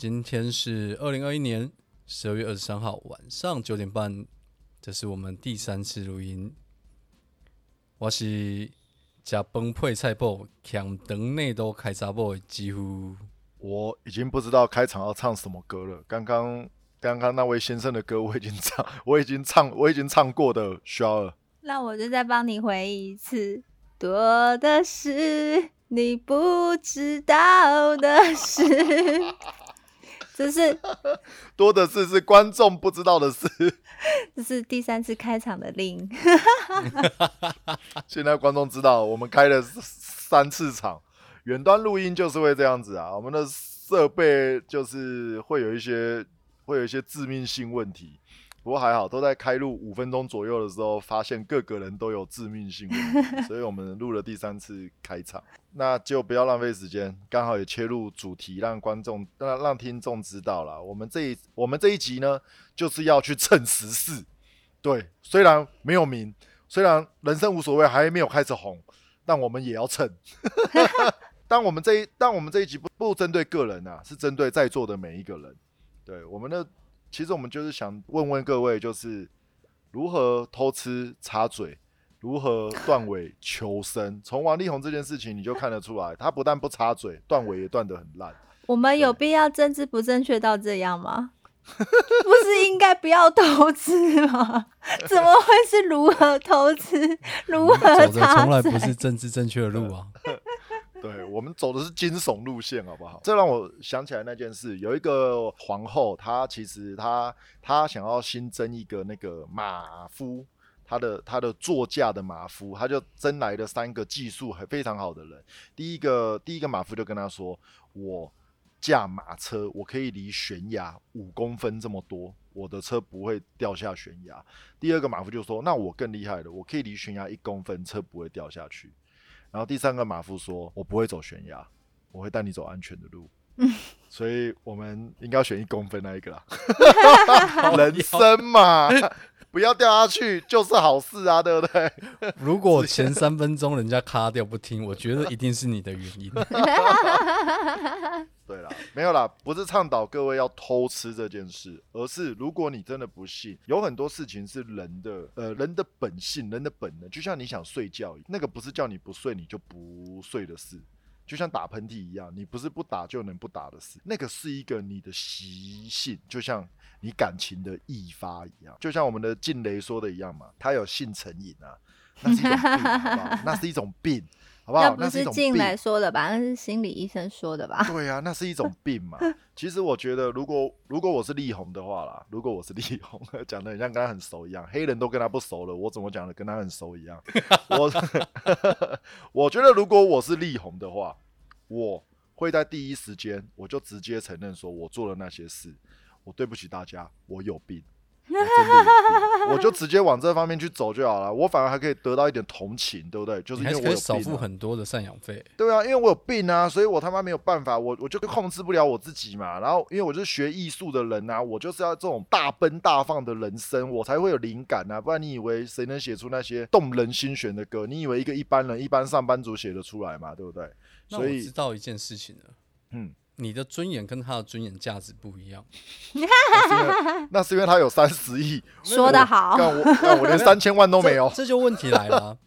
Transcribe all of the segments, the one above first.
今天是二零二一年十二月二十三号晚上九点半，这是我们第三次录音。我是加崩配菜包，强灯内都开闸包，几乎我已经不知道开场要唱什么歌了。刚刚刚刚那位先生的歌我已经唱，我已经唱，我已经唱过的，需要了。那我就再帮你回一次。多的是你不知道的事，这是 多的是是观众不知道的事。这是第三次开场的令。现在观众知道，我们开了三次场，远端录音就是会这样子啊。我们的设备就是会有一些会有一些致命性问题。不过还好，都在开录五分钟左右的时候，发现各个人都有致命性问题，所以我们录了第三次开场。那就不要浪费时间，刚好也切入主题，让观众、让让听众知道了。我们这一我们这一集呢，就是要去蹭时事。对，虽然没有名，虽然人生无所谓，还没有开始红，但我们也要蹭。但我们这一但我们这一集不不针对个人啊，是针对在座的每一个人。对，我们的。其实我们就是想问问各位，就是如何偷吃插嘴，如何断尾求生。从王力宏这件事情，你就看得出来，他不但不插嘴，断尾也断得很烂。我们有必要政治不正确到这样吗？不是应该不要偷吃吗？怎么会是如何偷吃，如何插嘴？从来不是政治正确的路啊。对我们走的是惊悚路线，好不好？这让我想起来那件事，有一个皇后，她其实她她想要新增一个那个马夫，她的她的座驾的马夫，她就征来了三个技术很非常好的人。第一个第一个马夫就跟她说：“我驾马车，我可以离悬崖五公分这么多，我的车不会掉下悬崖。”第二个马夫就说：“那我更厉害了，我可以离悬崖一公分，车不会掉下去。”然后第三个马夫说：“我不会走悬崖，我会带你走安全的路。”所以我们应该要选一公分那一个啦。人生嘛，不要掉下去就是好事啊，对不对？如果前三分钟人家卡掉不听，我觉得一定是你的原因。对啦，没有啦，不是倡导各位要偷吃这件事，而是如果你真的不信，有很多事情是人的，呃，人的本性，人的本能，就像你想睡觉，那个不是叫你不睡你就不睡的事，就像打喷嚏一样，你不是不打就能不打的事，那个是一个你的习性，就像你感情的易发一样，就像我们的静雷说的一样嘛，他有性成瘾啊，那是一种病，好不好？那是一种病。那不是进来说的吧？那是心理医生说的吧？对啊，那是一种病嘛。其实我觉得，如果如果我是力宏的话啦，如果我是力宏，讲的很像跟他很熟一样，黑人都跟他不熟了，我怎么讲的跟他很熟一样？我我觉得，如果我是力宏的话，我会在第一时间我就直接承认说我做了那些事，我对不起大家，我有病。我就直接往这方面去走就好了，我反而还可以得到一点同情，对不对？就是因为我有少付很多的赡养费。对啊，因为我有病啊，所以我他妈没有办法，我我就控制不了我自己嘛。然后因为我是学艺术的人啊，我就是要这种大奔大放的人生，我才会有灵感啊。不然你以为谁能写出那些动人心弦的歌？你以为一个一般人、一般上班族写得出来嘛？对不对？所以知道一件事情了，嗯。你的尊严跟他的尊严价值不一样，那是因为 他有三十亿，说得好，那我那我连三千万都没有，这就问题来了。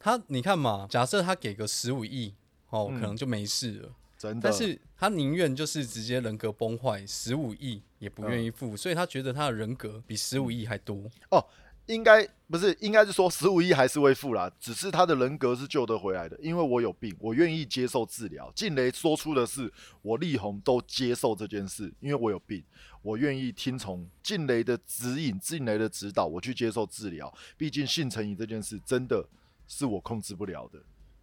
他你看嘛，假设他给个十五亿，哦，可能就没事了，真的。但是他宁愿就是直接人格崩坏，十五亿也不愿意付，所以他觉得他的人格比十五亿还多。哦。应该不是，应该是说十五亿还是会付啦，只是他的人格是救得回来的，因为我有病，我愿意接受治疗。静雷说出的是，我力宏都接受这件事，因为我有病，我愿意听从静雷的指引、静雷的指导，我去接受治疗。毕竟性成瘾这件事真的是我控制不了的。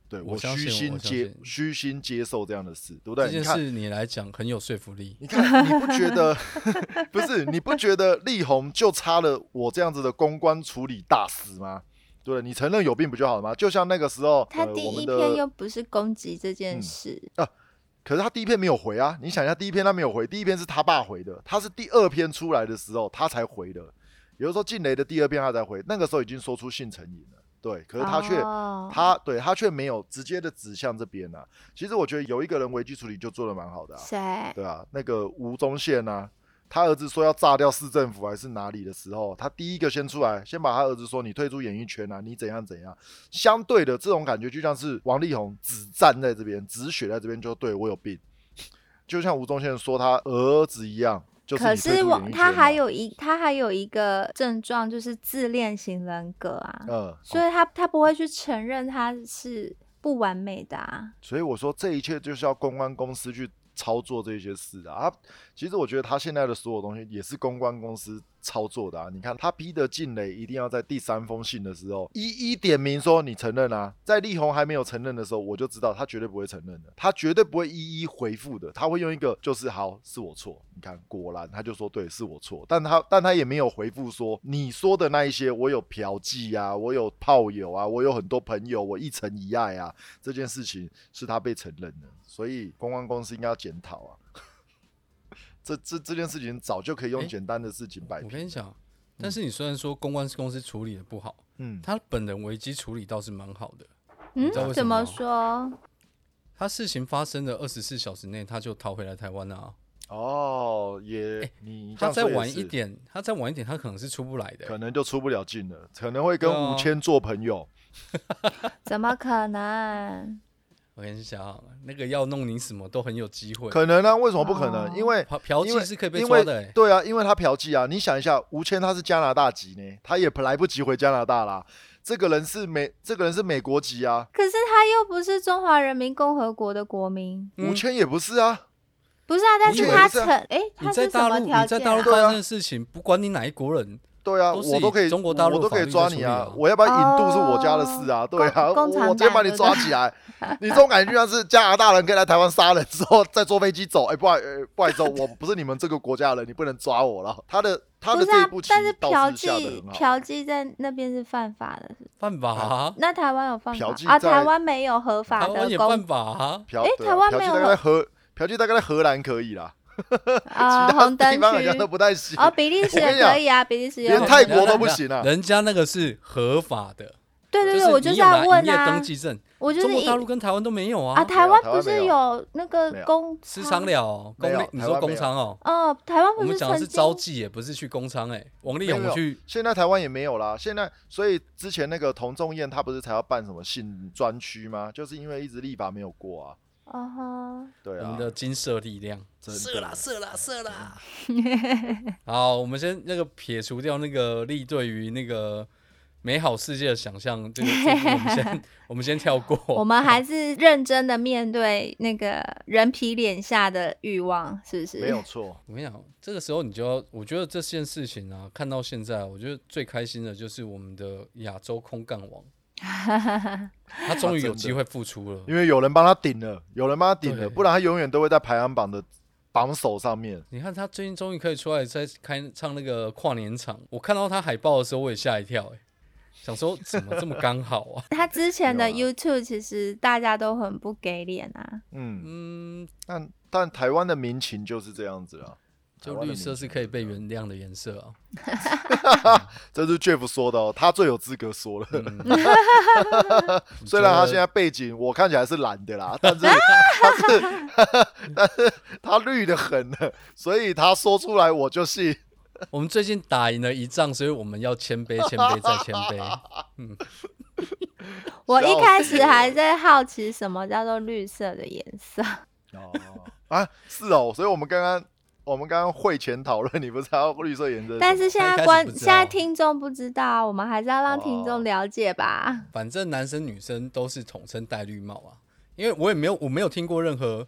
对我虚心接虚心接受这样的事，对不对？这件事你来讲很有说服力。你看，你不觉得？不是，你不觉得力宏就差了我这样子的公关处理大师吗？对，你承认有病不就好了吗？就像那个时候，他第一篇又不是攻击这件事啊，可是他第一篇没有回啊。你想一下，第一篇他没有回，第一篇是他爸回的，他是第二篇出来的时候他才回的。也就是说，静雷的第二篇他才回，那个时候已经说出性成瘾了。对，可是他却、哦他对他却没有直接的指向这边啊。其实我觉得有一个人危机处理就做的蛮好的、啊，谁？对啊，那个吴宗宪啊，他儿子说要炸掉市政府还是哪里的时候，他第一个先出来，先把他儿子说你退出演艺圈啊，你怎样怎样。相对的这种感觉就像是王力宏只站在这边，只血在这边，就对我有病，就像吴宗宪说他儿子一样。就是可是我他还有一他还有一个症状就是自恋型人格啊，嗯，所以他他不会去承认他是不完美的啊。所以我说这一切就是要公关公司去操作这些事的啊。其实我觉得他现在的所有东西也是公关公司操作的啊。你看他逼得静蕾一定要在第三封信的时候一一点名说你承认啊，在力宏还没有承认的时候，我就知道他绝对不会承认的，他绝对不会一一回复的，他会用一个就是好是我错。你看果然他就说对是我错，但他但他也没有回复说你说的那一些我有嫖妓啊，我有炮友啊，我有很多朋友，我一尘一爱啊，这件事情是他被承认的，所以公关公司应该要检讨啊。这这这件事情早就可以用简单的事情摆平。我跟你讲，但是你虽然说公关公司处理的不好，嗯，他本人危机处理倒是蛮好的。嗯怎么说？他事情发生的二十四小时内，他就逃回来台湾了、啊。哦，也、他再晚一点，他再晚一点，他可能是出不来的、可能就出不了境了，可能会跟吴谦做朋友。怎么可能？我跟你讲，那个要弄你什么都很有机会。可能啊？为什么不可能？哦因为嫖嫖因为妓是可以被因为抓的、欸，对啊，因为他嫖妓啊。你想一下，吴谦他是加拿大籍呢，他也来不及回加拿大啦。这个人是美，这个人是美国籍啊，可是他又不是中华人民共和国的国民，嗯吴谦也不是啊。不是啊？但你是他以为是啊承哎，他是什你在大陆，条你在大陆啊？对啊发生的事情，不管你哪一国人，对啊，我都可以，中国大陆我都可以抓你啊！我要不要引渡是我家的事啊，对啊，我直接把你抓起来。你这种感觉就像是加拿大人可以来台湾杀人之后 再坐飞机走，哎、不不好意思哦，我不是你们这个国家的人，你不能抓我了。他的他不是啊的这一步棋，但是倒嫖是下的妓很好。嫖妓在那边是犯法的，是犯法啊，那台湾有犯法啊？嫖妓在台湾没有合法台湾的公也犯法啊。嫖，诶对啊嫖妓台湾没有大概在荷，嫖妓大概在荷兰可以啦，啊，其他红灯地方好像区都不太行。哦，比利时也可以啊，比利时也连泰国都不行啊人家那个是合法的，对对对，就是我就是要问营业登啊，记证，我就是一中国大陆跟台湾都没有啊，啊。台湾不是有那个工私商了工你说工商哦，哦，台湾不是我们讲的是招妓也，不是去工商哎。王力宏去现在台湾也没有啦，现在所以之前那个童仲彦他不是才要办什么性专区吗？就是因为一直立法没有过啊。哦哈，对啊我们，的金色力量，真射啦射啦射啦！好，我们先那个撇除掉那个力对于那个美好世界的想象，这个这个我们先 我们先跳过。我们还是认真的面对那个人皮脸下的欲望，是不是？没有错。我跟你讲，这个时候你就要，我觉得这件事情啊，看到现在，我觉得最开心的就是我们的亚洲空干王，他终于有机会复出了。因为有人帮他顶了，有人帮他顶了，不然他永远都会在排行榜的榜首上面。你看他最近终于可以出来在开唱那个跨年场，我看到他海报的时候我也吓一跳、欸，想说怎么这么刚好啊？他之前的 YouTube 其实大家都很不给脸啊，嗯，嗯，但但台湾的民情就是这样子啊。台就绿色是可以被原谅的颜色哦。这是 Jeff 说的哦，他最有资格说了。嗯 虽然他现在背景我看起来是蓝的啦，但是 他是但是他绿的很了，所以他说出来我就信。我们最近打赢了一仗，所以我们要谦卑、谦卑再谦卑。我一开始还在好奇什么叫做绿色的颜色，哦啊，是哦，所以我们刚刚我们刚刚会前讨论，你不是还要绿色颜色？但是现在观不知现在道听众不知道，我们还是要让听哦众了解吧。反正男生女生都是统称戴绿帽啊，因为我也没有我没有听过任何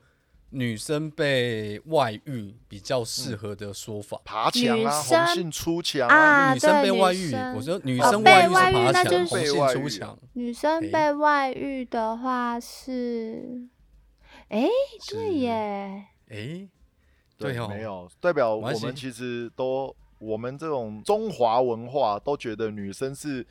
女生被外遇比较适合的说法。爬墙啊，红杏出墙啊。女生被外遇，我说女生外遇是被外遇爬墙，那就是红杏出墙，女生被外遇的话是，哎、是。对，耶，哎，对对哦，没有代表我们其实都我们这种中华文化都觉得女生是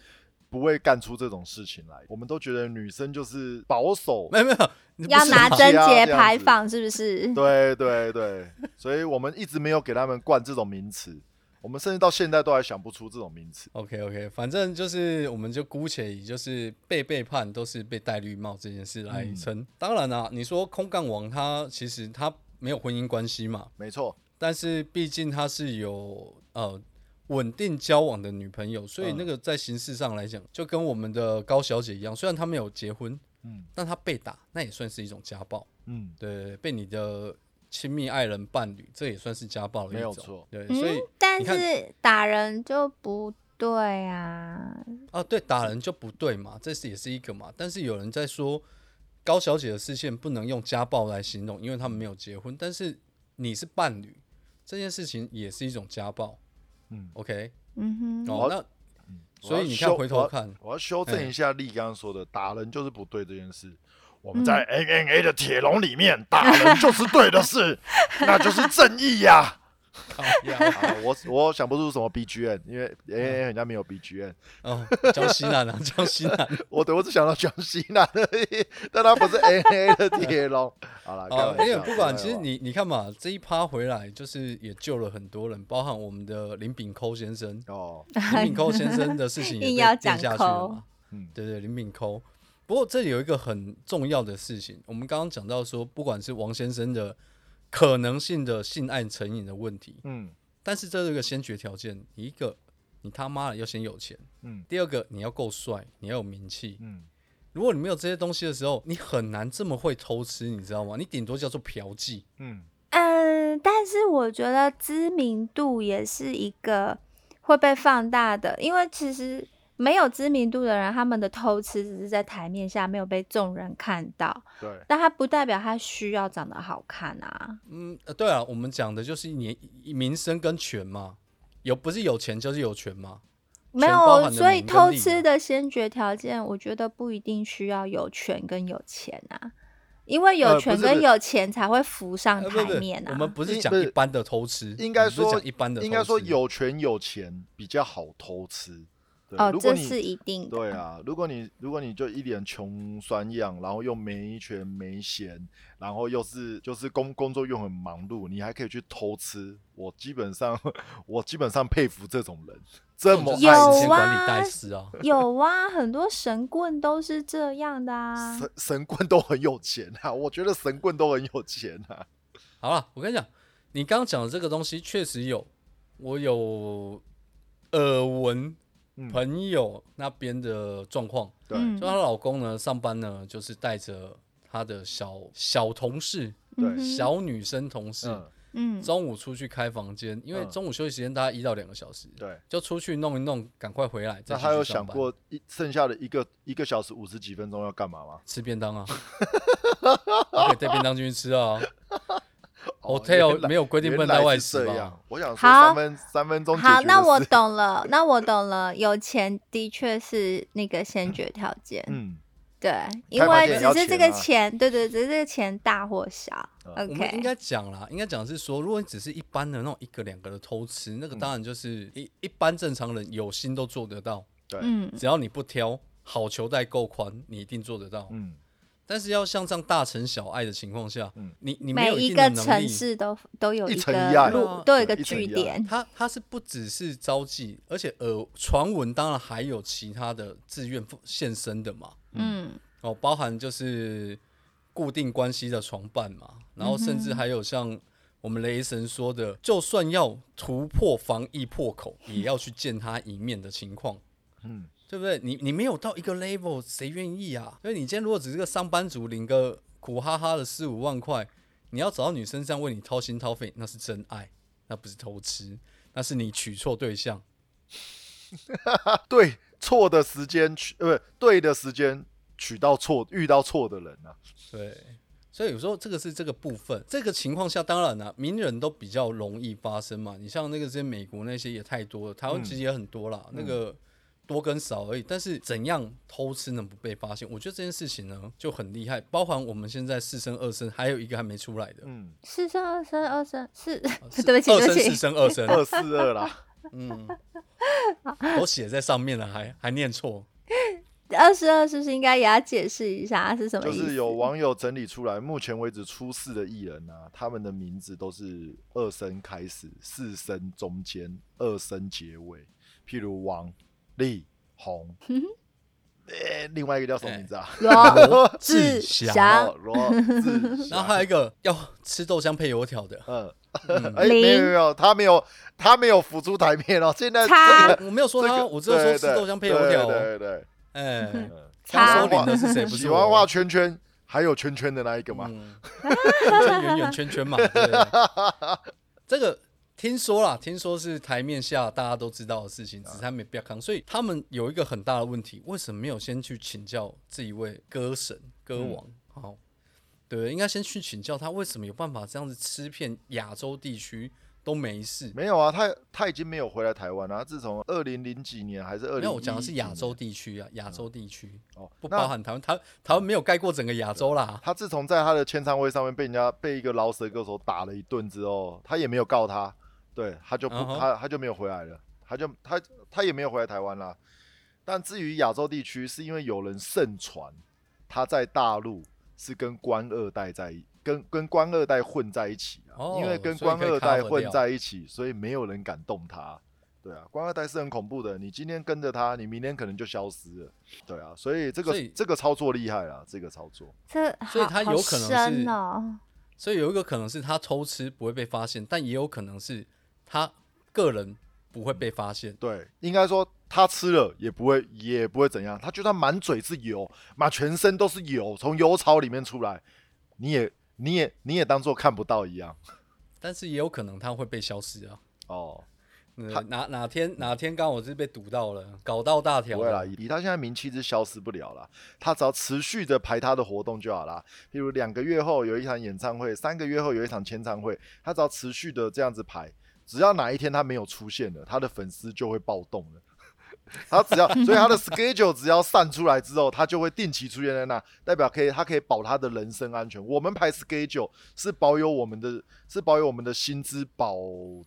不会干出这种事情来，我们都觉得女生就是保守。没有没有，要拿 贞啊节这样子牌坊是不是？对对对，所以我们一直没有给他们冠这种名词，我们甚至到现在都还想不出这种名词。OK OK，反正就是我们就姑且以就是被背叛都是被戴绿帽这件事来嗯称。当然啦、你说空杠王他其实他没有婚姻关系嘛，没错，但是毕竟他是有呃稳定交往的女朋友，所以嗯那个在形式上来讲，就跟我们的高小姐一样，虽然她没有结婚，嗯但她被打，那也算是一种家暴。嗯，对，被你的亲密爱人伴侣，这也算是家暴的一种。没有错对，嗯所以但是打人就不对啊。啊，对，打人就不对嘛，这是也是一个嘛。但是有人在说高小姐的视线不能用家暴来形容，因为他们没有结婚。但是你是伴侣，这件事情也是一种家暴。嗯，OK，嗯哼，哦那所以你看回头看，我要修正哎一下丽刚刚说的，打人就是不对这件事。我们嗯在 NNA 的铁笼里面，打人就是对的事，那就是正义呀、啊！我我想不出什么 BGM，因为 NNA 人家没有 BGM，哦，江西南啊，江西南。我我只想到江西南而已，但他不是 NNA 的铁龙。好了，开哦，玩笑因为不管，其实你你看嘛，这一趴回来就是也救了很多人，包含我们的林炳抠先生。哦，林炳抠先生的事情也 被硬要讲下去了嘛。嗯对对，林炳抠。不过这里有一个很重要的事情，我们刚刚讲到说，不管是王先生的可能性的性爱成瘾的问题，嗯但是这是一个先决条件，一个你他妈的要先有钱，嗯第二个你要够帅，你要有名气。嗯，如果你没有这些东西的时候，你很难这么会偷吃，你知道吗？你顶多叫做嫖妓。嗯嗯，但是我觉得知名度也是一个会被放大的，因为其实没有知名度的人，他们的偷吃只是在台面下没有被众人看到，对，但他不代表他需要长得好看啊。嗯，呃，对啊，我们讲的就是你名声跟权嘛，有不是有钱就是有权嘛。没有，所以偷吃的先决条件，我觉得不一定需要有权跟有钱啊，因为有权跟有钱才会浮上台面啊。我们不是应不是讲一般的偷吃，应该说一般的，应该说有权有钱比较好偷吃。对哦，这是一定的。对啊，如果你如果你就一脸穷酸样，然后又没权没闲，然后又是就是工工作又很忙碌，你还可以去偷吃，我基本上 我基本上佩服这种人，这么有爱时啊间管理大师啊，有啊，很多神棍都是这样的啊。神神棍都很有钱啊，我觉得神棍都很有钱啊。好了，我跟你讲，你刚刚讲的这个东西确实有，我有耳闻嗯，朋友那边的状况，对，嗯就她老公呢上班呢就是带着他的小小同事、对小女生同事，嗯，嗯，中午出去开房间，因为嗯中午休息时间大概一到两个小时，对。就出去弄一弄，赶快回来。再那他有想过一剩下的一个一个小时五十几分钟要干嘛吗？吃便当啊？他可以带便当进去吃啊。哦 Hotel 没有规定不能带外食吧是这样？我想说好三分三分钟好，那我懂了，那我懂了，有钱的确是那个先决条件。嗯，对，因为只是这个钱对对，只是这个钱大或小。OK，应该讲啦，应该讲是说，如果你只是一般的那种一个两个的偷吃，那个嗯当然就是一一般正常人有心都做得到，对，嗯，只要你不挑，好球带够宽，你一定做得到。嗯，但是要像这样大城小爱的情况下，嗯。你你没有每一个城市都都有一个路都有一个据点。他他是不只是招妓，而且呃传闻当然还有其他的自愿献身的嘛，嗯。哦，包含就是固定关系的床伴嘛，然后甚至还有像我们雷神说的，就算要突破防疫破口，也要去见他一面的情况，嗯，对不对？你你没有到一个 level，谁愿意啊？所以你今天如果只是个上班族，领个苦哈哈的四五万块，你要找到女生这样为你掏心掏肺，那是真爱，那不是偷吃，那是你娶错对象。啊，对，错的时间取，呃，不对的时间娶到错，遇到错的人啊，对，所以有时候这个是这个部分，这个情况下，当然了、名人都比较容易发生嘛。你像那个这些美国那些也太多了，台湾其实也很多啦，那个多跟少而已。但是怎样偷吃能不被发现？我觉得这件事情呢就很厉害，包含我们现在四生二生，还有一个还没出来的，嗯，四生二生二生四，对不起对不起二生四生二生，二四二啦，嗯，都写在上面了，还还念错。二十二是不是应该也要解释一下是什么意思？就是有网友整理出来，目前为止出事的艺人啊，他们的名字都是二声开始，四声中间，二声结尾。譬如王力宏，诶、另外一个叫什么名字啊？罗志志祥。然后还有一个要吃豆浆配油条的，嗯，嗯。哎、没有没有，他没有他没有浮出台面哦。现在我没有说他，这个我只有说吃豆浆配油条哦。对对对，哎，嗯。他收领的是谁？不喜欢画圈圈，还有圈圈的那一个嘛？圆圆圈圈嘛？这个听说啦，听说是台面下大家都知道的事情，只是他没必要扛。所以他们有一个很大的问题，为什么没有先去请教这一位歌神、歌王？好、对？应该先去请教他为什么有办法这样子吃遍亚洲地区都没事。没有啊，他他已经没有回来台湾了、自从二零零几年还是二零，没有，我讲的是亚洲地区啊，亚洲地区哦，不包含台湾。台台湾没有盖过整个亚洲啦。他自从在他的签唱会上面被人家被一个饶舌歌手打了一顿之后，他也没有告他，对，他就不、他他就没有回来了，他就他他也没有回来台湾啦。但至于亚洲地区，是因为有人盛传他在大陆是跟官二代在一跟跟官二代混在一起啊，哦因为跟官二代混在一起，所以没有人敢动他。对啊，官二代是很恐怖的，你今天跟着他，你明天可能就消失了。对啊，所以这个以这个操作厉害啊，这个操作。这所以他有可能是哦。所以有一个可能是他偷吃不会被发现，但也有可能是他个人不会被发现。对，应该说他吃了也不会也不会怎样，他就算满嘴是油，满全身都是油，从油槽里面出来，你也你也你也当做看不到一样。但是也有可能他会被消失啊。哦，呃他哪哪天哪天刚好是被堵到了，搞到大条不会啦，了。以他现在名气是消失不了了，他只要持续的排他的活动就好啦。譬如两个月后有一场演唱会，三个月后有一场签唱会，他只要持续的这样子排，只要哪一天他没有出现了，他的粉丝就会暴动了。他只要，所以他的 schedule 只要散出来之后，他就会定期出现在那，代表可以，他可以保他的人身安全。我们排 schedule 是保有我们的，是保有我们的薪资保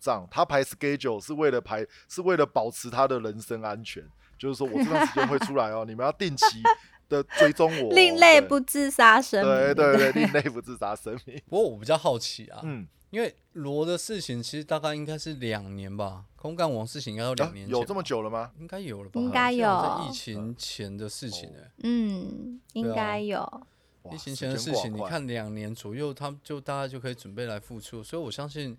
障，他排 schedule 是为了排，是为了保持他的人身安全。就是说我这段时间会出来哦，你们要定期的追踪我哦。另类不自杀生命。对对对，另类不自杀生命。不过我比较好奇啊，嗯，因为罗的事情其实大概应该是两年吧，空干王事情应该有两啊年前、有这么久了吗？应该有了吧？应该有在疫情前的事情呢、嗯，应该有。哇疫情前的事情，你看两年左右，他们就大家就可以准备来复出，所以我相信，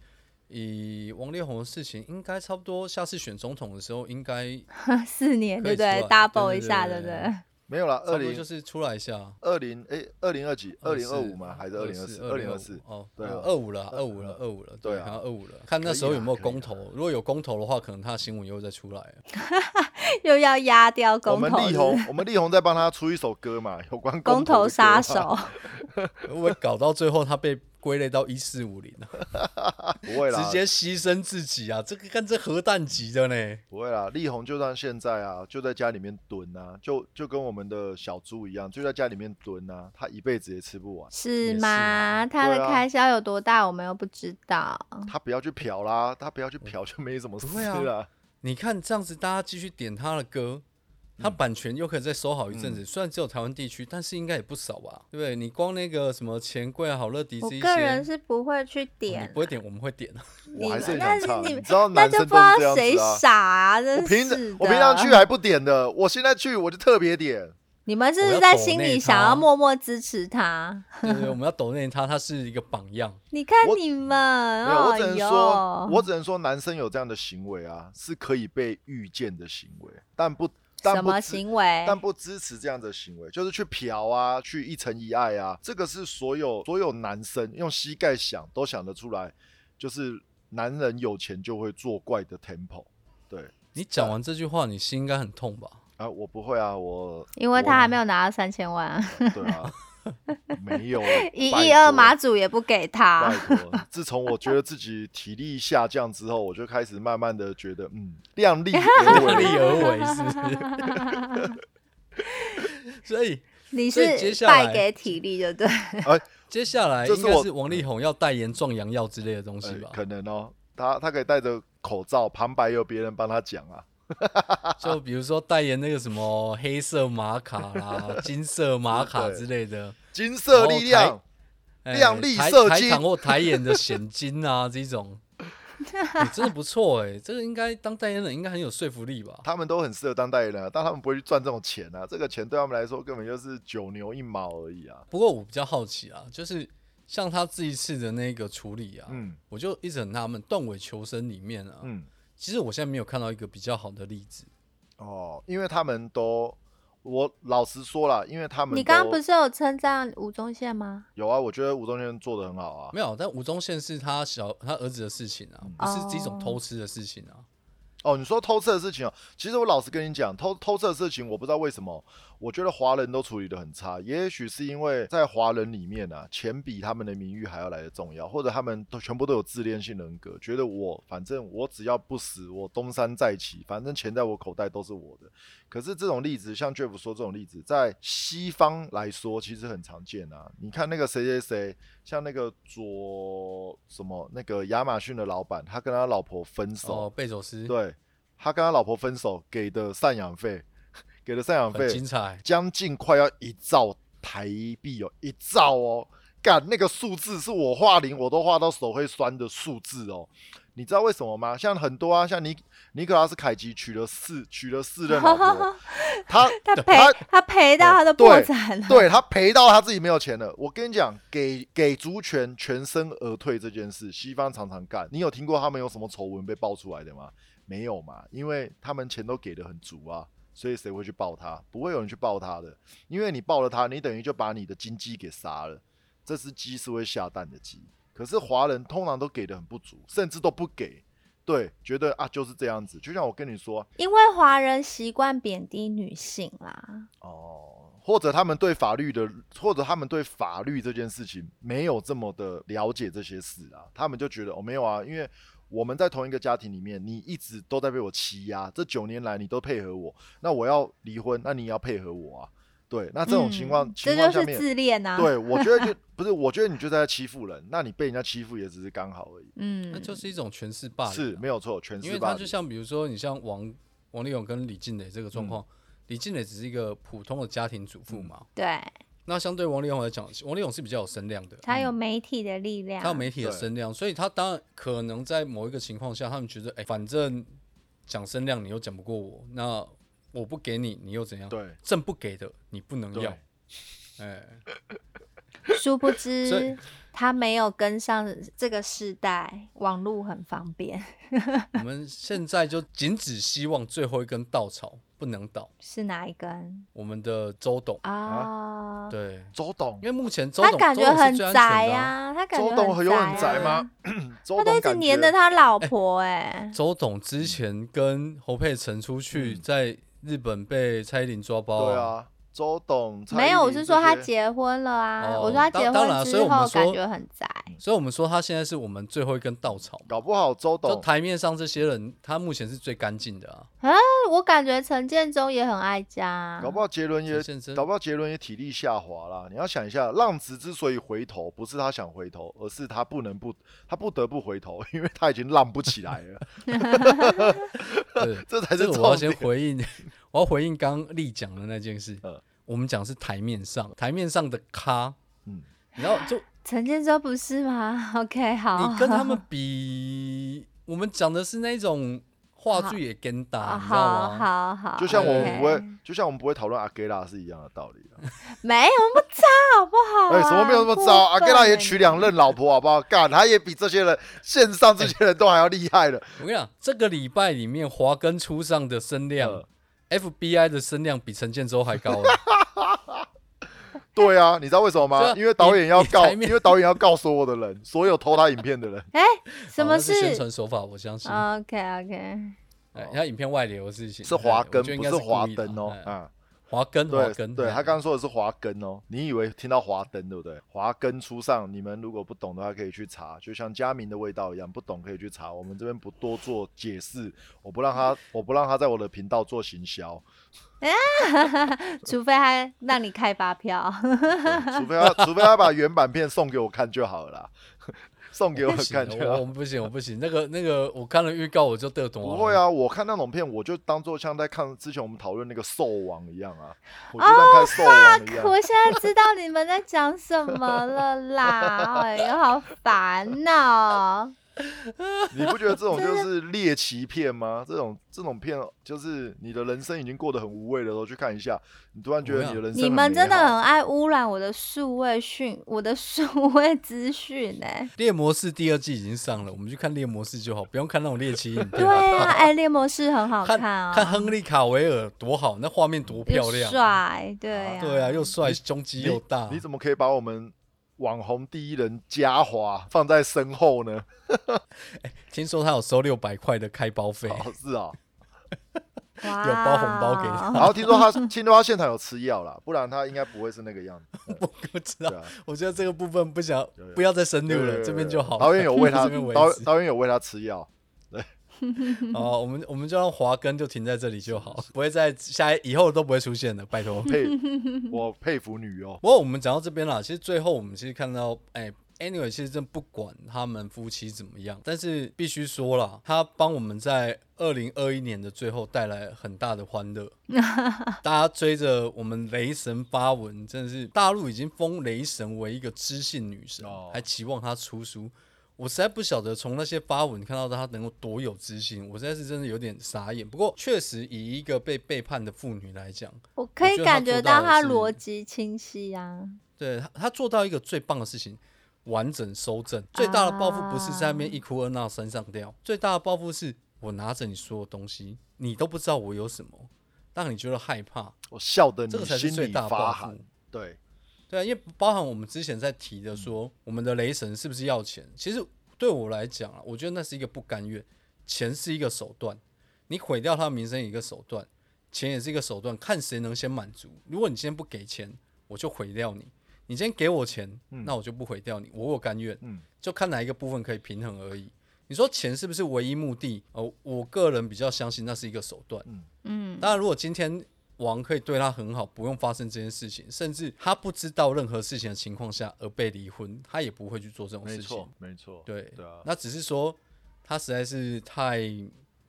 以王力宏的事情，应该差不多下次选总统的时候，应该 四年，对不对？double 一下，对不对？没有啦，二零就是出来一下。二零哎，二零二几？二零二24五吗？还是二零二四？二二零二四？哦，对啊二五了，二五了，二五了，对啊看到二五了，看那时候有没有公投。如果有公投的话，可能他的新闻又会再出来了。又要压掉公投是不是力宏，我们力宏在帮他出一首歌嘛，有关公投杀手，会不会搞到最后他被归类到一四五零啊？不会啦，直接牺牲自己啊！这个跟这核弹级的呢？不会啦。力宏就算现在啊，就在家里面蹲啊，就就跟我们的小猪一样，就在家里面蹲啊，他一辈子也吃不完。是吗？啊他的开销有多大，我们又不知道。他不要去嫖啦，他不要去嫖就没什么事不会啊。你看这样子，大家继续点他的歌，他版权又可以再收好一阵嗯子。虽然只有台湾地区，但是应该也不少吧？对不对？你光那个什么钱柜啊、好乐迪我这一个人，是不会去点不，会点，我们会点啊。我还是但是想唱，你你知道男生不知道都是这样谁子啊。傻啊！我真平是我平常去还不点的，我现在去我就特别点。你们是不是在心里想要默默支持他？对对，我们要抖内他，他是一个榜样。你看你们，没有，我只哎能说，呦我只能说，男生有这样的行为啊，是可以被预见的行为，但不，但什么行为？但不支持这样的行为，就是去嫖啊，去一层一爱啊，这个是所有所有男生用膝盖想都想得出来，就是男人有钱就会作怪的 temple。对你讲完这句话，你心应该很痛吧？啊，我不会啊，我因为他还没有拿到三千万啊，对啊，没有一亿二马祖也不给他自从我觉得自己体力下降之后，我就开始慢慢的觉得，嗯，量力而 量力为。而为，是？所以你所以接是下来败给体力，对不对？接下来应该是王力宏要代言壮阳药之类的东西吧？呃可能哦，他他可以戴着口罩，旁白由别人帮他讲啊。就比如说代言那个什么黑色玛卡啦、金色玛卡之类的，金色力量，哎亮丽台色金或台眼的显金啊 这种，哎真的不错哎，这个应该当代言人应该很有说服力吧？他们都很适合当代言人、啊，但他们不会去赚这种钱啊。这个钱对他们来说根本就是九牛一毛而已啊。不过我比较好奇啊，就是像他这一次的那个处理啊，嗯我就一直很纳闷，断尾求生里面啊，嗯，其实我现在没有看到一个比较好的例子。哦，因为他们都，我老实说了，因为他们你刚刚不是有称赞吴宗宪吗？有啊，我觉得吴宗宪做的很好啊。没有，但吴宗宪是他小他儿子的事情啊，不是这种偷吃的事情啊。哦，你说偷吃的事情哦，其实我老实跟你讲，偷偷吃的事情，我不知道为什么，我觉得华人都处理的很差。也许是因为在华人里面啊，钱比他们的名誉还要来的重要，或者他们都全部都有自恋性人格，觉得我反正我只要不死，我东山再起，反正钱在我口袋都是我的。可是这种例子，像 Jeff 说这种例子，在西方来说其实很常见啊。你看那个谁谁谁，像那个左什么那个亚马逊的老板，他跟他老婆分手，哦，贝佐斯对他跟他老婆分手给的赡养费，给的赡养费精彩，将近快要一兆台币哦，一兆哦，干那个数字是我画零我都画到手会酸的数字哦。你知道为什么吗？像很多啊，像尼尼可拉斯凯奇娶了四娶了四任老婆，他他赔他他赔到他都破产了。对他赔到他自己没有钱了。我跟你讲，给给足权全身而退这件事，西方常常干。你有听过他们有什么丑闻被爆出来的吗？没有嘛，因为他们钱都给的很足啊，所以谁会去抱他？不会有人去抱他的，因为你抱了他，你等于就把你的金鸡给杀了。这只鸡是会下蛋的鸡，可是华人通常都给的很不足，甚至都不给。对，觉得啊就是这样子。就像我跟你说，因为华人习惯贬低女性啦。哦，或者他们对法律的，或者他们对法律这件事情没有这么的了解这些事啊，他们就觉得哦没有啊，因为我们在同一个家庭里面，你一直都在被我欺压，这九年来你都配合我，那我要离婚，那你也要配合我啊。对，那这种情况、嗯情这就是况下面，自恋啊。对我觉得就 不是，我觉得你就在欺负人，那你被人家欺负也只是刚好而已，嗯，那就是一种权势霸凌啊、是没有错，全因为是霸凌。他就像比如说你像王王力宏跟李静蕾这个状嗯况，李静蕾只是一个普通的家庭主妇嘛，对，那相对王力宏来讲，王力宏是比较有声量的，他有媒体的力量。他有媒体的声量，所以他当然可能在某一个情况下，他们觉得，哎、反正讲声量你又讲不过我，那我不给你，你又怎样？对。朕不给的你不能要，哎、殊不知他没有跟上这个时代，网络很方便，我 们现在就仅只希望最后一根稻草不能倒，是哪一根我们的周董，啊？对，周董因，为目前周他董感觉很宅的啊呀，他感觉周董有很宅吗？他都一直黏着他老婆哎。周董之前跟侯佩岑出去，嗯在日本被蔡依林抓包、对，啊，周董蔡没有，我是说他些结婚了啊。哦我说他结婚之后感觉很宅。所以我们说他现在是我们最后一根稻草。搞不好周就董台面上这些人，他目前是最干净的啊。我感觉陈建州也很爱家。搞不好杰伦也搞不好杰伦也体力下滑啦。你要想一下，浪子之所以回头，不是他想回头，而是他不能不，他不得不回头，因为他已经浪不起来了。对，这才是我要先点。回应，我要回应刚刚丽讲的那件事。呃我们讲是台面上，台面上的咖，嗯然后就 陈建州不是吗？OK，好。你跟他们比，我们讲的是那种话剧也跟打，啊你知道好吗？好好，就像我们不会，就像我们不会讨论阿给拉是一样的道理啊。没有那么渣，好不好、哎、啊？什么没有那么糟？阿给拉也娶两任老婆，好不好？干，他也比这些人线上这些人都还要厉害了。我跟你讲，这个礼拜里面华根初上的声量、呃 FBI 的声量比陈建州还高了。对啊，你知道为什么吗？因为导演要告，因为导演要告所有的人，所有偷他影片的人。哎、什么是宣传手法？我相信。？OK OK，哎，他影片外流的事情是华根，不是华灯哦。哎啊，华根，华对根，对，哎他刚刚说的是华根哦。你以为听到华灯对不对？华根初上，你们如果不懂的话可以去查，就像佳明的味道一样，不懂可以去查。我们这边不多做解释，我不让他，我不让他在我的频道做行销，除非他让你开发票。除非他，除非他把原版片送给我看就好了啦。送给我不行看就好。我我们不行，我不行。那个那个，我看了预告我就得懂。不会，啊，我看那种片，我就当做像在看之前我们讨论那个兽王一样啊，我就像看兽王一样。我现在知道你们在讲什么了啦！哎呀，好烦哦、你不觉得这种就是猎奇片吗？这种这种片，就是你的人生已经过得很无味的时候去看一下，你突然觉得你的人生你们真的很爱污染我的数位讯，我的数位资讯哎。猎魔士第二季已经上了，我们去看猎魔士就好，不用看那种猎奇影片。对啊，哎，猎魔士很好看啊，看亨利卡维尔多好，那画面多漂亮。帅，对啊，对啊，又帅，胸肌又大。你怎么可以把我们网红第一人嘉华放在身后呢？听说他有收六百块的开包费，哦，是啊。哇 有包红包给他然后听说他听说他现场有吃药啦，不然他应该不会是那个样子。我不知道。啊，我觉得这个部分不想不要再深入了，这边就好。导演有喂他导导演有喂他吃药。哦，我们我们就让华根就停在这里就好，不会再下一以后都不会出现的，拜托。佩我佩服女优。不过我们讲到这边啦，其实最后我们其实看到，哎、a n y w a y 其实真不管他们夫妻怎么样，但是必须说了，他帮我们在二零二一年的最后带来很大的欢乐。大家追着我们雷神发文，真的是大陆已经封雷神为一个知性女神，哦还期望她出书。我实在不晓得从那些发文看到他能够多有知性，我实在是真的有点傻眼。不过确实以一个被背叛的妇女来讲，我可以感觉到他逻辑清晰啊。对他，他做到一个最棒的事情，完整收正。最大的报复不是在那边啊一哭二闹三上吊，最大的报复是我拿着你所有东西，你都不知道我有什么，让你觉得害怕，我笑得这个你心里才是最大报发寒复。。对，对啊，因为包含我们之前在提的说，我们的雷神是不是要钱？其实对我来讲啊，我觉得那是一个不甘愿，钱是一个手段，你毁掉他的名声一个手段，钱也是一个手段，看谁能先满足。如果你今天不给钱，我就毁掉你；你今天给我钱，那我就不毁掉你，我有甘愿，嗯就看哪一个部分可以平衡而已。你说钱是不是唯一目的？哦，我个人比较相信那是一个手段。嗯，当然，如果今天王可以对他很好，不用发生这件事情，甚至他不知道任何事情的情况下而被离婚，他也不会去做这种事情没错。，没错。对，对啊那只是说他实在是太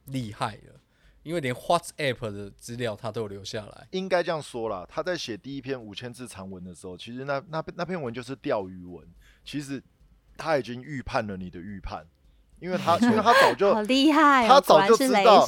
厉害了，因为连 WhatsApp 的资料他都有留下来。应该这样说啦，他在写第一篇五千字长文的时候，其实那那那篇文就是钓鱼文，其实他已经预判了你的预判，因为他因为他早就 好厉害、哦，他早就知道。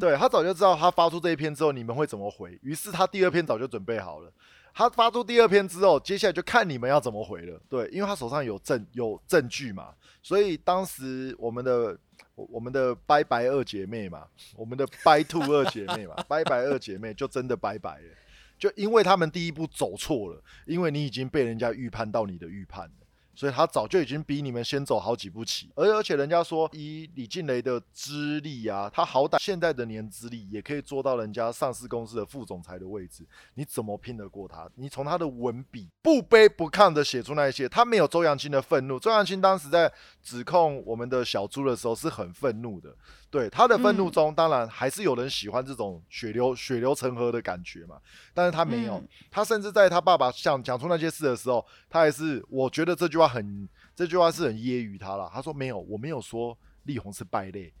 对他早就知道他发出这一篇之后你们会怎么回，于是他第二篇早就准备好了。他发出第二篇之后，接下来就看你们要怎么回了。对，因为他手上有证有证据嘛，所以当时我们的我我们的拜拜二姐妹嘛，我们的拜兔二姐妹嘛，拜拜二姐妹就真的拜拜了，就因为他们第一步走错了，因为你已经被人家预判到你的预判了。所以他早就已经比你们先走好几步棋，而而且人家说以李静蕾的资历啊，他好歹现在的年资历也可以做到人家上市公司的副总裁的位置，你怎么拼得过他？你从他的文笔不卑不亢的写出那一些，他没有周扬青的愤怒。周扬青当时在指控我们的小猪的时候是很愤怒的，对他的愤怒中，当然还是有人喜欢这种血流血流成河的感觉嘛，但是他没有，嗯他甚至在他爸爸想讲出那些事的时候，他还是我觉得这句话很这句话是很揶揄他了。他说没有，我没有说力宏是败类，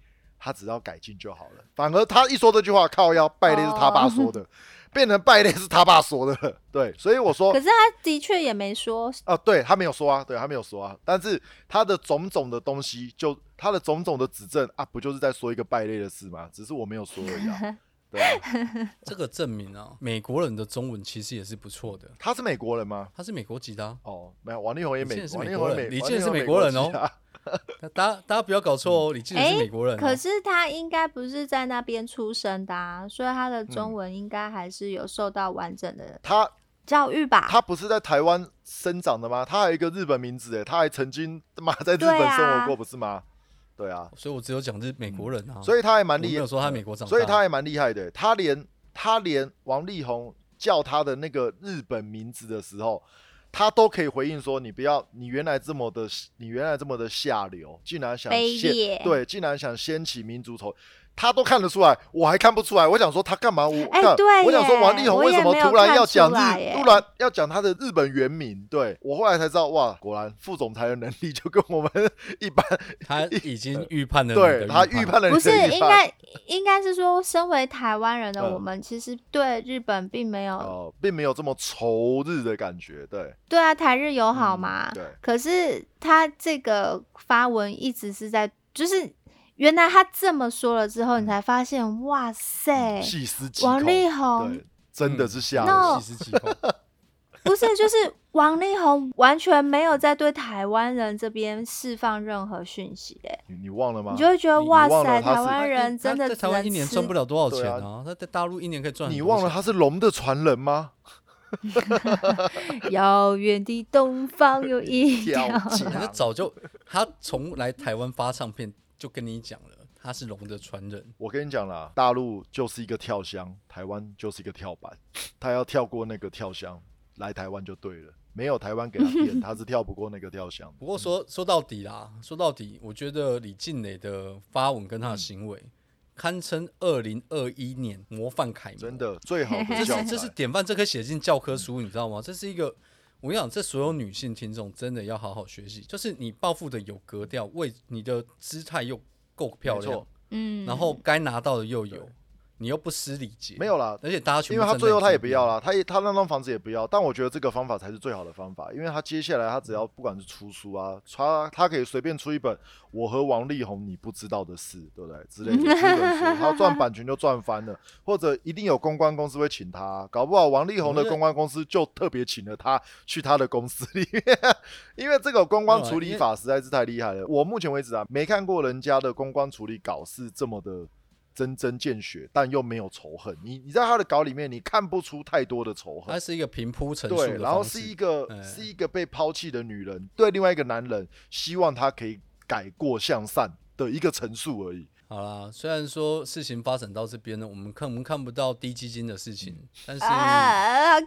他只要改进就好了。反而他一说这句话，靠腰败类是他爸说的，变成败类是他爸说的了。对，所以我说可是他的确也没说，啊，对他没有说啊，对他没有说啊，但是他的种种的东西，就他的种种的指证啊，不就是在说一个败类的事吗？只是我没有说而已啊。对啊，这个证明啊，美国人的中文其实也是不错的。他是美国人吗？他是美国籍的、啊，哦，没有，王力宏也美，是王美国人力宏也美，李健是美国人哦 大家大家不要搞错哦，李健是美国人、哦可是他应该不是在那边出生的、啊，所以他的嗯中文应该还是有受到完整的他教育吧？他不是在台湾生长的吗？他还有一个日本名字哎，他还曾经他妈在日本生活过，不是吗？对啊，所以我只有讲是美国人啊，所以他还蛮厉害，我没有说他美国长大所以他还蛮厉害的。他连他连王力宏叫他的那个日本名字的时候，他都可以回应说：“你不要，你原来这么的，你原来这么的下流，竟然想掀对，竟然想掀起民族仇。他都看得出来，我还看不出来。我想说他干嘛？我看哎对我想说王力宏为什么突然要讲日，突然要讲他的日本原名？对我后来才知道，哇，果然副总裁的能力就跟我们一般，他 已经预判了你的对他预判了你不是。应该应该是说，身为台湾人的嗯我们，其实对日本并没有、哦，并没有这么仇日的感觉，对，对啊，台日友好嗯嘛。对可是他这个发文一直是在，就是原来他这么说了之后，你才发现，哇塞，细思极王，力宏对，真的是吓那人。细思极恐。不是，就是王力宏完全没有在对台湾人这边释放任何讯息、欸，你你忘了吗你？就会觉得哇塞，台湾人真的在台湾一年赚不了。多少钱对啊？他在大陆一年可以赚很你忘了他是龙的传人吗？遥远的东方有一条条街人家早就他从来台湾发唱片就跟你讲了，他是龙的传人。我跟你讲啦，大陆就是一个跳箱，台湾就是一个跳板，他要跳过那个跳箱来台湾就对了。没有台湾给他垫，他是跳不过那个跳箱。不过说说到底啦，说到底，我觉得李静蕾的发文跟他嗯的行为，堪称二零二一年模范楷模。真，的最好的这是这是典范，这可以写进教科书，你知道吗？这是一个，我跟你讲，这所有女性听众真的要好好学习，就是你报复的有格调，为你的姿态又够漂亮，嗯，然后该拿到的又有。对，你又不失礼节，没有啦。而且大家因为他最后他也不要啦，他也他那栋房子也不要，但我觉得这个方法才是最好的方法，因为他接下来他只要不管是出书啊，他他可以随便出一本《我和王力宏你不知道的事》，对不对？之类的出一本书，他赚版权就赚翻了，或者一定有公关公司会请他，搞不好王力宏的公关公司就特别请了他去他的公司里面，因为这个公关处理法实在是太厉害了。我目前为止啊，没看过人家的公关处理稿是这么的。针针见血，但又没有仇恨。你你在他的稿里面，你看不出太多的仇恨它。是一个平铺陈述对，然后是一个哎是一个被抛弃的女人对另外一个男人，希望他可以改过向善的一个陈述而已。好啦，虽然说事情发展到这边呢，我们看我们看不到低基金的事情，但是、啊，好可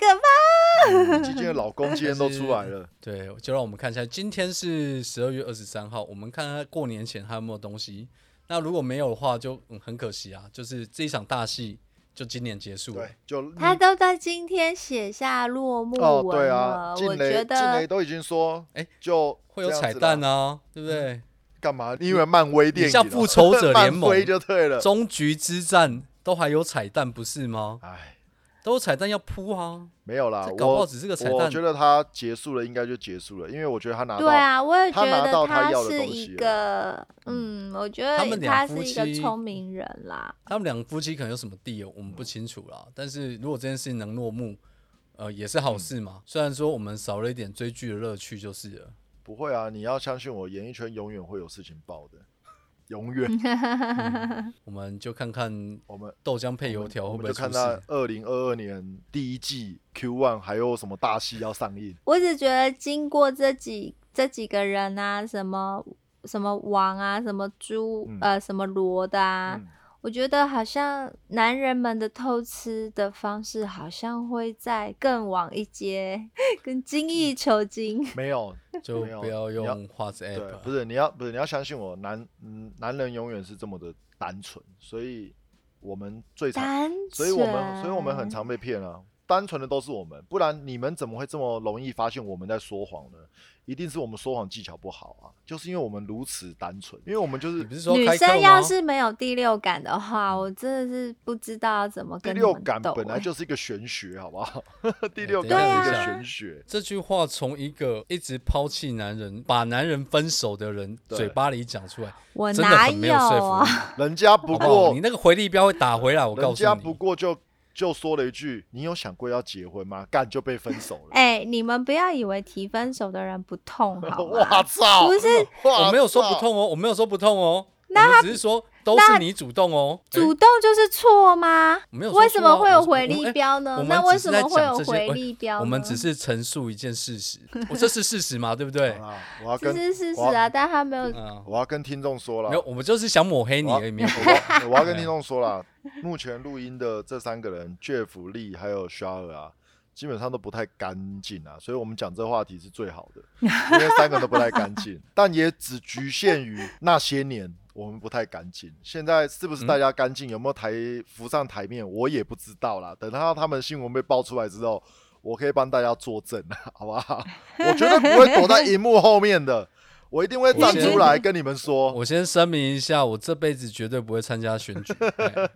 怕！基金的老公今天都出来了，对，就让我们看一下，今天是十二月二十三号，我们看看过年前还有没有东西。那如果没有的话就，嗯很可惜啊，就是这一场大戏就今年结束了对。，就他都在今天写下落幕对了，啊，我觉静蕾得都已经说，哎就会有彩蛋啊，对不对？干嘛？你以为漫威电影像复仇者联盟 就对了。终局之战都还有彩蛋，不是吗？哎，都有彩蛋要铺啊，没有啦这，搞不好我只是个彩蛋我觉。得他结束了，应该就结束了，因为我觉得他拿到对啊，我也觉他拿到得他要的是一东西了个，嗯，我觉得他们得两夫他是一个妻聪明人啦。他们两夫妻可能有什么地哦，我们不清楚啦。但是如果这件事情能落幕，呃，也是好事嘛。虽然说我们少了一点追剧的乐趣，就是了。不会啊，你要相信我，演艺圈永远会有事情爆的，永远。我们就看看我们豆浆配油条我会不会出们就看到事。二零二二年第一季 Q One 还有什么大戏要上映？我只觉得经过这几这几个人啊，什么什么王啊，什么猪、嗯呃，什么罗的啊，嗯，我觉得好像男人们的偷吃的方式好像会再更往一阶，更精益求精。没有，就不要用 WhatsApp，对，不是你要不是你要相信我，男嗯男人永远是这么的单纯，所以我们最常，单所以我们所以我们很常被骗啊。单纯的都是我们，不然你们怎么会这么容易发现我们在说谎呢？一定是我们说谎技巧不好啊，就是因为我们如此单纯，因为我们就是你不是说女生要？是没有第六感的话，我真的是不知道要怎么跟你们六感本来就是一个玄学，好不好？第六感是一个玄学。这句话从一个一直抛弃男人、把男人分手的人嘴巴里讲出来，我真的哪很没有说服啊？力。人家不好不好？过你那个回力镖会打回来，我告诉人家不你。过就就说了一句：“你有想过要结婚吗？”干就被分手了。哎、你们不要以为提分手的人不痛，好 我？操！不是我没有说不，痛哦，我没有说不痛哦，那我们只是说都是你主动哦。哎主动就是错吗？没有说为什么会有回力标呢？那为什么会有回力标？我们只是陈述一件事实，我这是事实嘛，对不对？我要这跟是事实啊，但他没有。嗯，我要跟听众说了没有，，我们就是想抹黑你我要而已，没有。我 我要跟听众说了，目前录音的这三个人，Jeff、Lee 还有 s h a r 啊，基本上都不太干净啊，所以我们讲这话题是最好的，因为三个都不太干净，但也只局限于那些年我们不太干净。现在是不是大家干净？有没有台浮上台面？我也不知道啦。等到他们新闻被爆出来之后，我可以帮大家作证，好不好？我绝对不会躲在荧幕后面的，我一定会站出来跟你们说，我先声明一下，我这辈子绝对不会参加选举。哎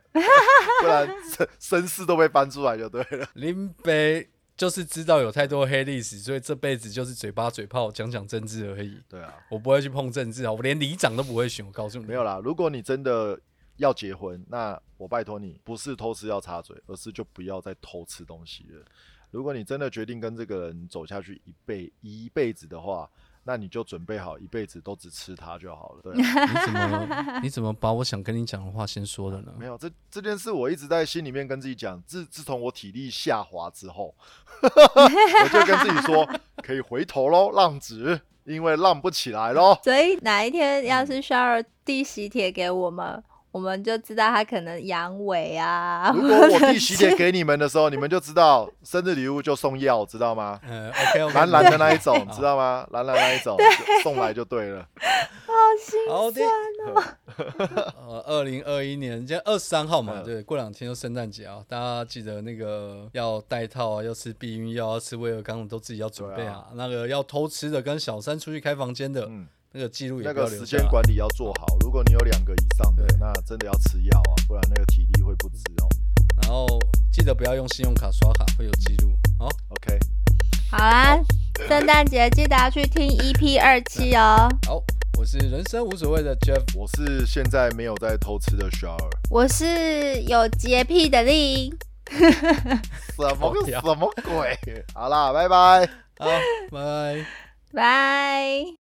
不然身身世都被翻出来就对了。林北就是知道有太多黑历史，所以这辈子就是嘴巴嘴炮讲讲政治而已。对啊，我不会去碰政治啊，我连里长都不会选。我告诉你，没有啦。如果你真的要结婚，那我拜托你，不是偷吃要插嘴，而是就不要再偷吃东西了。如果你真的决定跟这个人走下去一辈一辈子的话，那你就准备好一辈子都只吃它就好了。对啊、你怎么你怎么把我想跟你讲的话先说了呢？没有这这件事，我一直在心里面跟自己讲。自自从我体力下滑之后，我就跟自己说，可以回头喽，浪子，因为浪不起来喽。所以哪一天要是 Shar 递喜帖给我们，我们就知道他可能阳痿啊。如果我递喜帖给你们的时候，你们就知道生日礼物就送药，知道吗？嗯，OK OK，蓝蓝的那一种，知道吗？蓝蓝那一种送来就对了。好心好的。酸哦。呃，二零二一年，今天二十三号嘛，嗯对，过两天就圣诞节啊，大家记得那个要戴套啊，要吃避孕药，要吃威尔刚的都自己要准备啊。那个要偷吃的，跟小三出去开房间的，嗯，那个记录也那。个时间管理要做好。如果你有两个以上的，那真的要吃药啊，不然那个体力会不支哦。然后记得不要用信用卡刷卡，会有记录。好，OK，好啦，圣诞节记得要去听 EP 二七哦。好，我是人生无所谓的 Jeff，我是现在没有在偷吃的 Shower。我是有洁癖的令。什么什么鬼？好啦，拜拜。好，拜拜。拜。